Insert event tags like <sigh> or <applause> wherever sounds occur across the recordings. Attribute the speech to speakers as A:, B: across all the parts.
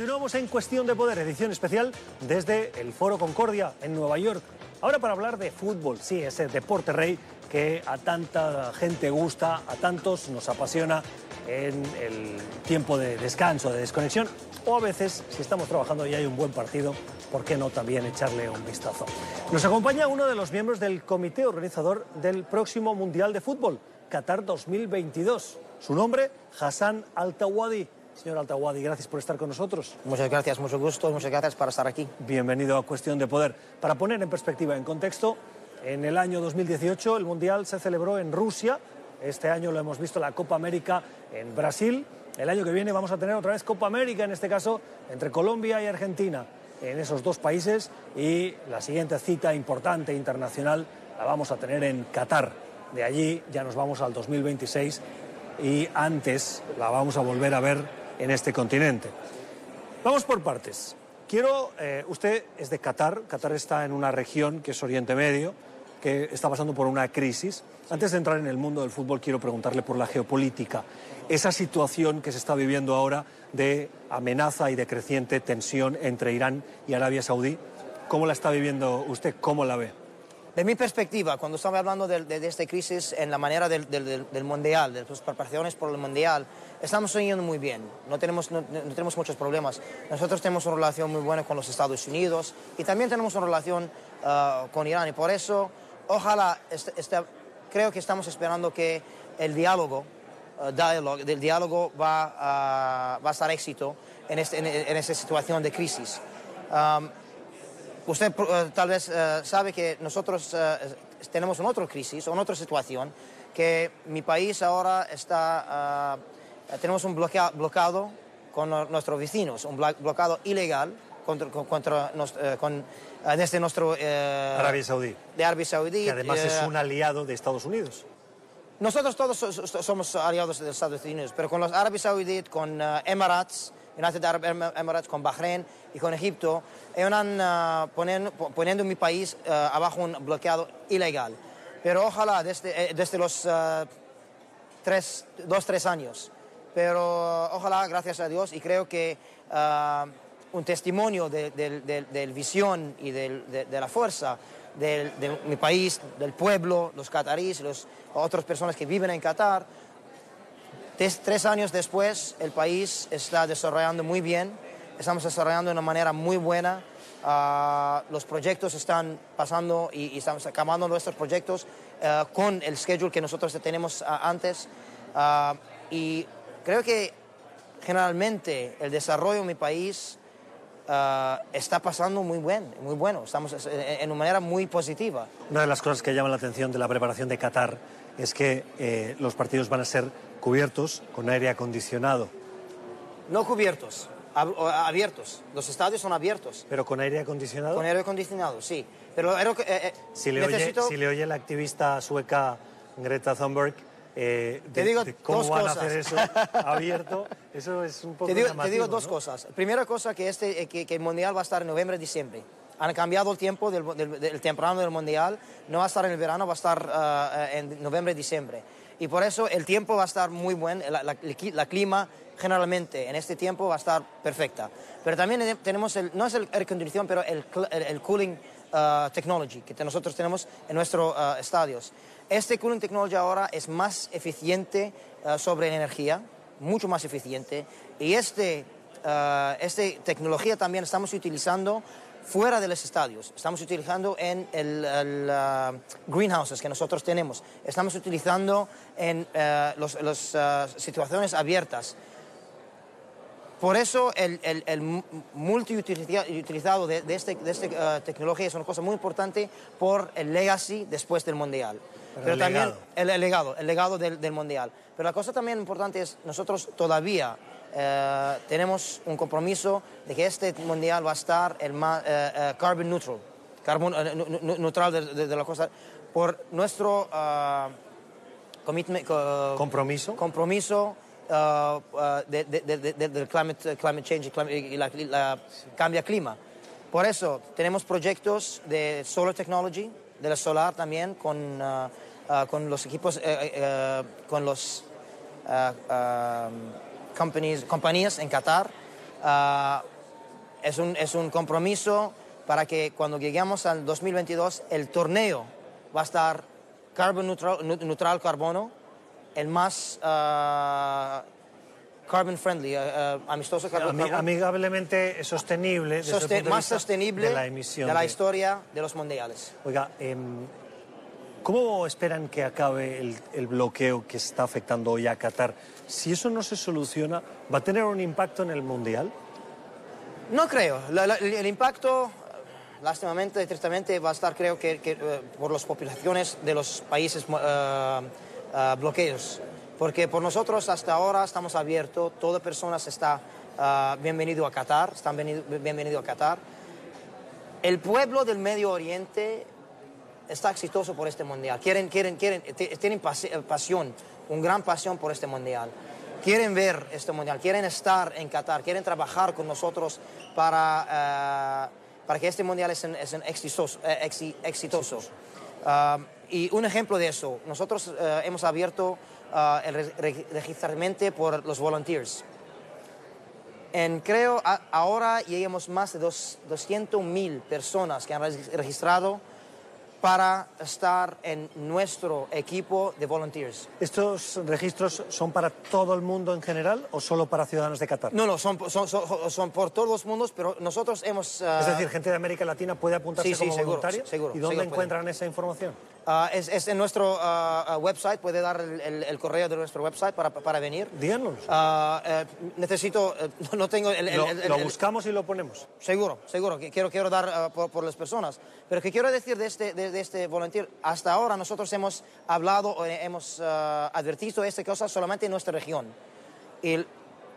A: Continuamos en Cuestión de Poder, edición especial desde el Foro Concordia en Nueva York. Ahora para hablar de fútbol, sí, ese deporte rey que a tanta gente gusta, a tantos nos apasiona en el tiempo de descanso, de desconexión, o a veces, si estamos trabajando y hay un buen partido, ¿por qué no también echarle un vistazo? Nos acompaña uno de los miembros del comité organizador del próximo Mundial de Fútbol, Qatar 2022. Su nombre, Hassan Altawadi. Señor Altawadi, gracias por estar con nosotros.
B: Muchas gracias, mucho gusto y muchas gracias por estar aquí.
A: Bienvenido a Cuestión de Poder. Para poner en perspectiva, en contexto, en el año 2018 el Mundial se celebró en Rusia. Este año lo hemos visto la Copa América en Brasil. El año que viene vamos a tener otra vez Copa América, en este caso entre Colombia y Argentina, en esos dos países. Y la siguiente cita importante internacional la vamos a tener en Qatar. De allí ya nos vamos al 2026 y antes la vamos a volver a ver en este continente. Vamos por partes. Quiero, eh, usted es de Qatar, Qatar está en una región que es Oriente Medio, que está pasando por una crisis. Antes de entrar en el mundo del fútbol, quiero preguntarle por la geopolítica. Esa situación que se está viviendo ahora de amenaza y de creciente tensión entre Irán y Arabia Saudí, ¿cómo la está viviendo usted? ¿Cómo la ve?
B: De mi perspectiva, cuando estamos hablando de, de, esta crisis en la manera del, del, del, Mundial, de las preparaciones por el Mundial, estamos yendo muy bien, no tenemos, no, tenemos muchos problemas. Nosotros tenemos una relación muy buena con los Estados Unidos y también tenemos una relación uh, con Irán y por eso, ojalá, este, este, creo que estamos esperando que el diálogo, dialogue, del diálogo va, va a estar éxito en, este, en, en esta situación de crisis. Usted uh, tal vez sabe que nosotros tenemos una otra crisis, una otra situación, que mi país ahora está, tenemos un bloquea, bloqueado con nuestros vecinos, un bloqueado ilegal contra, contra nos, con, desde nuestro...
A: Arabia Saudí.
B: De Arabia Saudí.
A: Que además es un aliado de Estados Unidos.
B: Nosotros todos somos aliados de Estados Unidos, pero con los Arabia Saudí, con Emirates, United Arab Emirates, con Bahrein y con Egipto, están uh, poniendo, poniendo, mi país abajo un bloqueado ilegal. Pero ojalá desde, desde los tres, dos, tres años. Pero ojalá, gracias a Dios, y creo que un testimonio de, de, de, de, visión y de, la fuerza de, mi país, del pueblo, los cataríes, las otras personas que viven en Qatar, Tres años después, el país está desarrollando muy bien, estamos desarrollando de una manera muy buena. Uh, los proyectos están pasando y, estamos acabando nuestros proyectos uh, con el schedule que nosotros tenemos uh, antes. y creo que generalmente el desarrollo en mi país está pasando muy bien, muy bueno. Estamos en una manera muy positiva.
A: Una de las cosas que llama la atención de la preparación de Qatar es que eh, los partidos van a ser cubiertos con aire acondicionado.
B: No cubiertos, ab abiertos. Los estadios son abiertos.
A: ¿Pero con aire acondicionado?
B: Con aire acondicionado, sí. Pero eh, eh,
A: si, le necesito... oye, si le oye la activista sueca Greta Thunberg, eh, de,
B: te digo
A: de cómo
B: dos
A: van
B: cosas.
A: a hacer eso <laughs> abierto, eso es un poco
B: Te digo, te digo dos
A: ¿no?
B: cosas. Primera cosa, que, este, que, que el Mundial va a estar en noviembre diciembre. Han cambiado el tiempo del, del, del, temprano del Mundial. No va a estar en el verano, va a estar uh, en noviembre, diciembre. Y por eso el tiempo va a estar muy buen, la, la, la, clima generalmente en este tiempo va a estar perfecta. Pero también tenemos, el, no es el air condition, pero el, el, el cooling uh, technology que nosotros tenemos en nuestros uh, estadios. Este cooling technology ahora es más eficiente uh, sobre energía, mucho más eficiente. Y este, esta tecnología también estamos utilizando fuera de los estadios. Estamos utilizando en el, uh, greenhouses que nosotros tenemos. Estamos utilizando en uh, las uh, situaciones abiertas. Por eso el, el, el multiutilizado de, esta de este, tecnología es una cosa muy importante por el legacy después del Mundial.
A: Pero,
B: Pero
A: el
B: también
A: legado.
B: El, el, legado, el legado del, del Mundial. Pero la cosa también importante es nosotros todavía Uh, tenemos un compromiso de que este mundial va a estar el más, uh, uh, carbon neutral, carbon, neutral de, de, de, la cosa, por nuestro
A: compromiso,
B: compromiso de, del climate, climate change y la, la, cambia clima. Por eso tenemos proyectos de solar technology, de la solar también, con, con los equipos, con los companies, compañías en Qatar. Ah, es, un, es un compromiso para que cuando lleguemos al 2022 el torneo va a estar carbon neutral, neutral carbono, el más ah, carbon friendly, ah, amistoso carbon,
A: Ami- amigablemente sostenible.
B: soste- más sostenible
A: de la emisión.
B: de la historia de los mundiales.
A: Oiga, em, ¿cómo esperan que acabe el, el bloqueo que está afectando hoy a Qatar? Si eso no se soluciona, ¿va a tener un impacto en el Mundial?
B: No creo. La- la- el impacto, eh, lástimamente, tristemente, va a estar, creo que, que, eh, por las poblaciones de los países eh, eh, bloqueos. Porque por nosotros hasta ahora estamos abiertos, toda persona está eh, bienvenido a Qatar, están venido- bienvenido a Qatar. El pueblo del Medio Oriente está exitoso por este mundial. Quieren, quieren, quieren, ti- tienen eh, pasión, una gran pasión por este mundial. Quieren ver este mundial, quieren estar en Qatar, quieren trabajar con nosotros para, eh, para que este mundial es un, es un exitoso. eh, exi- exitoso. Ah, y un ejemplo de eso, nosotros eh, hemos abierto ah, el re- re- registramiento por los volunteers. En, creo ahora llegamos más de dos, 200 mil personas que han regis- registrado para estar en nuestro equipo de volunteers.
A: ¿Estos registros son para todo el mundo en general o solo para ciudadanos de Qatar?
B: No, no, son, son, son, son por todos los mundos, pero nosotros hemos... ah,
A: Es decir, gente de América Latina puede apuntarse
B: Sí, sí,
A: como
B: seguro,
A: voluntaria.
B: seguro,
A: ¿Y dónde encuentran esa información?
B: Ah, es, es en nuestro ah, ah, website, puede dar el, el- el correo de nuestro website para, para venir.
A: Díganos.
B: Eh, necesito, eh, no tengo el...
A: lo,
B: el-
A: buscamos y lo ponemos.
B: Seguro, seguro, que quiero, quiero dar por, por las personas. Pero que quiero decir de este, de, de este volunteer, hasta ahora nosotros hemos hablado o hemos ah, advertido esta cosa solamente en nuestra región. Y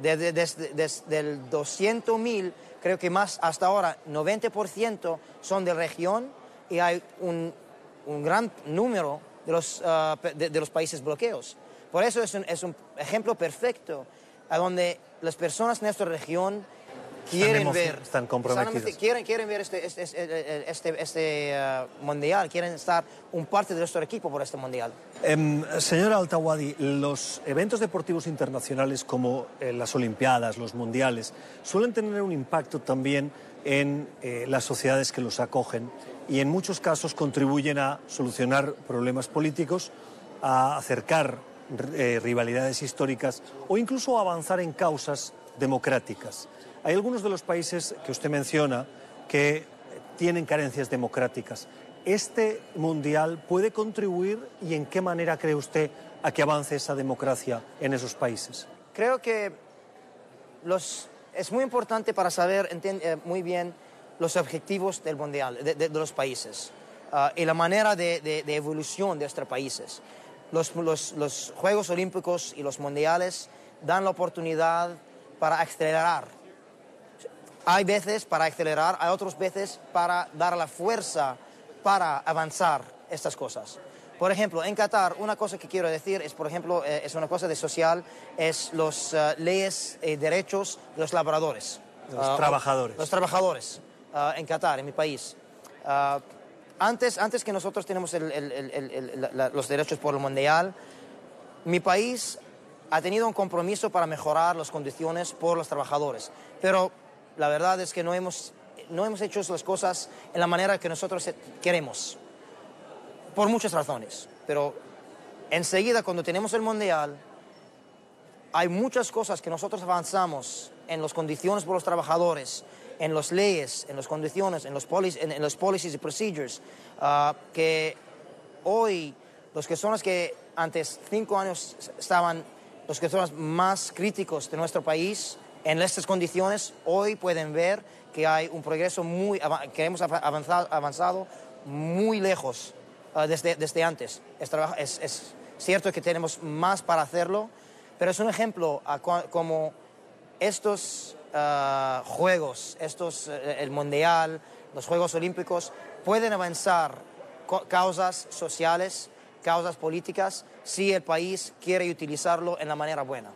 B: desde, desde, desde el 200 mil, creo que más hasta ahora, 90% son de región y hay un, un gran número de los, ah, de, de los países bloqueos. Por eso es un, es un ejemplo perfecto a donde las personas de nuestra región quieren ver,
A: están comprometidos.
B: quieren, quieren ver este, este, este, este, este, ah, mundial, quieren estar un parte de nuestro equipo por este mundial.
A: Em, señora Altawadi, los eventos deportivos internacionales como eh, las Olimpiadas, los Mundiales, suelen tener un impacto también en eh, las sociedades que los acogen y en muchos casos contribuyen a solucionar problemas políticos, a acercar eh, rivalidades históricas o incluso a avanzar en causas democráticas. Hay algunos de los países que usted menciona que tienen carencias democráticas. ¿Este mundial puede contribuir y en qué manera cree usted a que avance esa democracia en esos países?
B: Creo que los, es muy importante para saber eh, muy bien los objetivos del mundial, de, los países, ah, y la manera de, evolución de estos países. Los- los Juegos Olímpicos y los mundiales dan la oportunidad para acelerar. Hay veces para acelerar, hay otras veces para dar la fuerza para avanzar estas cosas. Por ejemplo, en Qatar, una cosa que quiero decir es, por ejemplo, eh, es una cosa de social, es los eh, leyes y derechos de los laboradores.
A: Los trabajadores.
B: Los trabajadores en Qatar, en mi país. Antes, antes que nosotros tenemos el- el- el- el- el- la- la- los derechos por el mundial, mi país ha tenido un compromiso para mejorar las condiciones por los trabajadores. Pero la verdad es que no hemos, no hemos hecho las cosas en la manera que nosotros eh, queremos. Por muchas razones. Pero enseguida, cuando tenemos el mundial, hay muchas cosas que nosotros avanzamos en las condiciones por los trabajadores, en las leyes, en las condiciones, en los, polic- en, en los policies y procedures, ah, que hoy los que son los que antes cinco años estaban los que son los más críticos de nuestro país en estas condiciones, hoy pueden ver que hay un progreso muy, que hemos ava- avanzado, avanzado muy lejos ah, desde, desde antes. Es, es- es cierto que tenemos más para hacerlo, pero es un ejemplo a como estos ah, juegos, estos, eh, el mundial, los Juegos Olímpicos, pueden avanzar causas sociales, causas políticas, si el país quiere utilizarlo en la manera buena.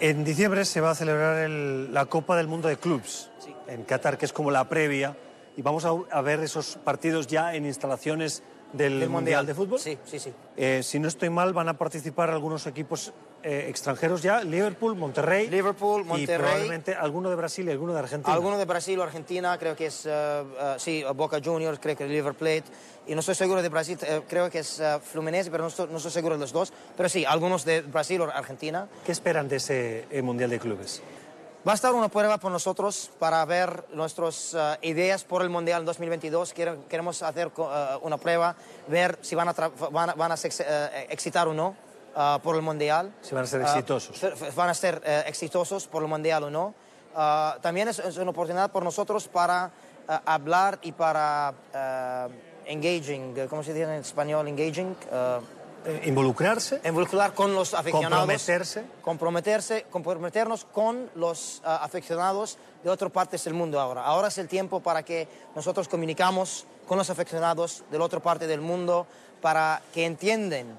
A: En diciembre se va a celebrar el- la Copa del Mundo de Clubs
B: Sí.
A: en Qatar, que es como la previa, y vamos a, a ver esos partidos ya en instalaciones del,
B: Del
A: Mundial de Fútbol.
B: Sí, sí, sí.
A: Eh, si no estoy mal, van a participar algunos equipos eh, extranjeros ya, Liverpool, Monterrey.
B: Liverpool,
A: Y
B: Monterrey.
A: probablemente alguno de Brasil y alguno de Argentina.
B: Alguno de Brasil o Argentina, creo que es, eh, sí, Boca Juniors, creo que River Plate. Y no estoy seguro de Brasil, eh, creo que es Fluminense, pero no estoy, no estoy seguro de los dos. Pero sí, algunos de Brasil o Argentina.
A: ¿Qué esperan de ese Mundial de Clubes?
B: Va a estar una prueba por nosotros para ver nuestras eh, ideas por el Mundial 2022. Quiero- queremos hacer eh, una prueba, ver si van a, van a, van a eh, excitar o no por el Mundial.
A: Si van a ser exitosos.
B: van a ser exitosos por el Mundial o no. También es, es una oportunidad por nosotros para hablar y para engaging, ¿cómo se dice en español? Engaging. Eh,
A: involucrarse,
B: involucrar con los aficionados.
A: comprometerse.
B: Comprometerse, comprometernos con los ah, aficionados de otras partes del mundo ahora. Ahora es el tiempo para que nosotros comunicamos con los aficionados de la otra parte del mundo para que entiendan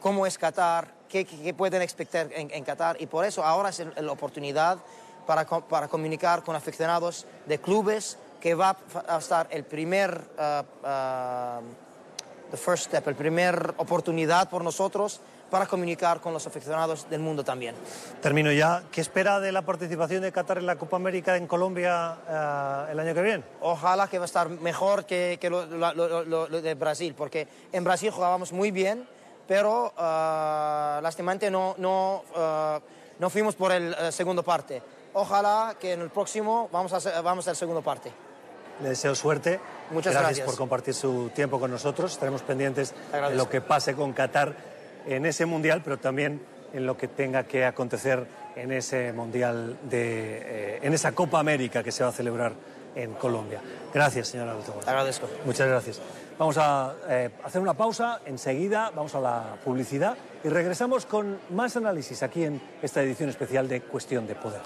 B: cómo es Qatar, qué, qué- pueden expectar en, en Qatar y por eso ahora es la oportunidad para, para comunicar con aficionados de clubes que va a estar el primer ah, ah, the first step, el primer oportunidad por nosotros para comunicar con los aficionados del mundo también.
A: Termino ya. ¿Qué espera de la participación de Qatar en la Copa América en Colombia eh, el año que viene?
B: Ojalá que va a estar mejor que, que lo, lo- lo- lo- de Brasil, porque en Brasil jugábamos muy bien, pero ah, lastimamente no, no, ah, no fuimos por el segundo parte. Ojalá que en el próximo vamos a vamos a hacer segundo parte.
A: Le deseo suerte.
B: Muchas
A: gracias.
B: gracias.
A: por compartir su tiempo con nosotros. Estaremos pendientes de lo que pase con Qatar en ese mundial, pero también en lo que tenga que acontecer en ese mundial de, eh, en esa Copa América que se va a celebrar en Colombia. Gracias, señora Alto.
B: Te agradezco.
A: Muchas gracias. Vamos a eh, hacer una pausa, enseguida vamos a la publicidad y regresamos con más análisis aquí en esta edición especial de Cuestión de Poder.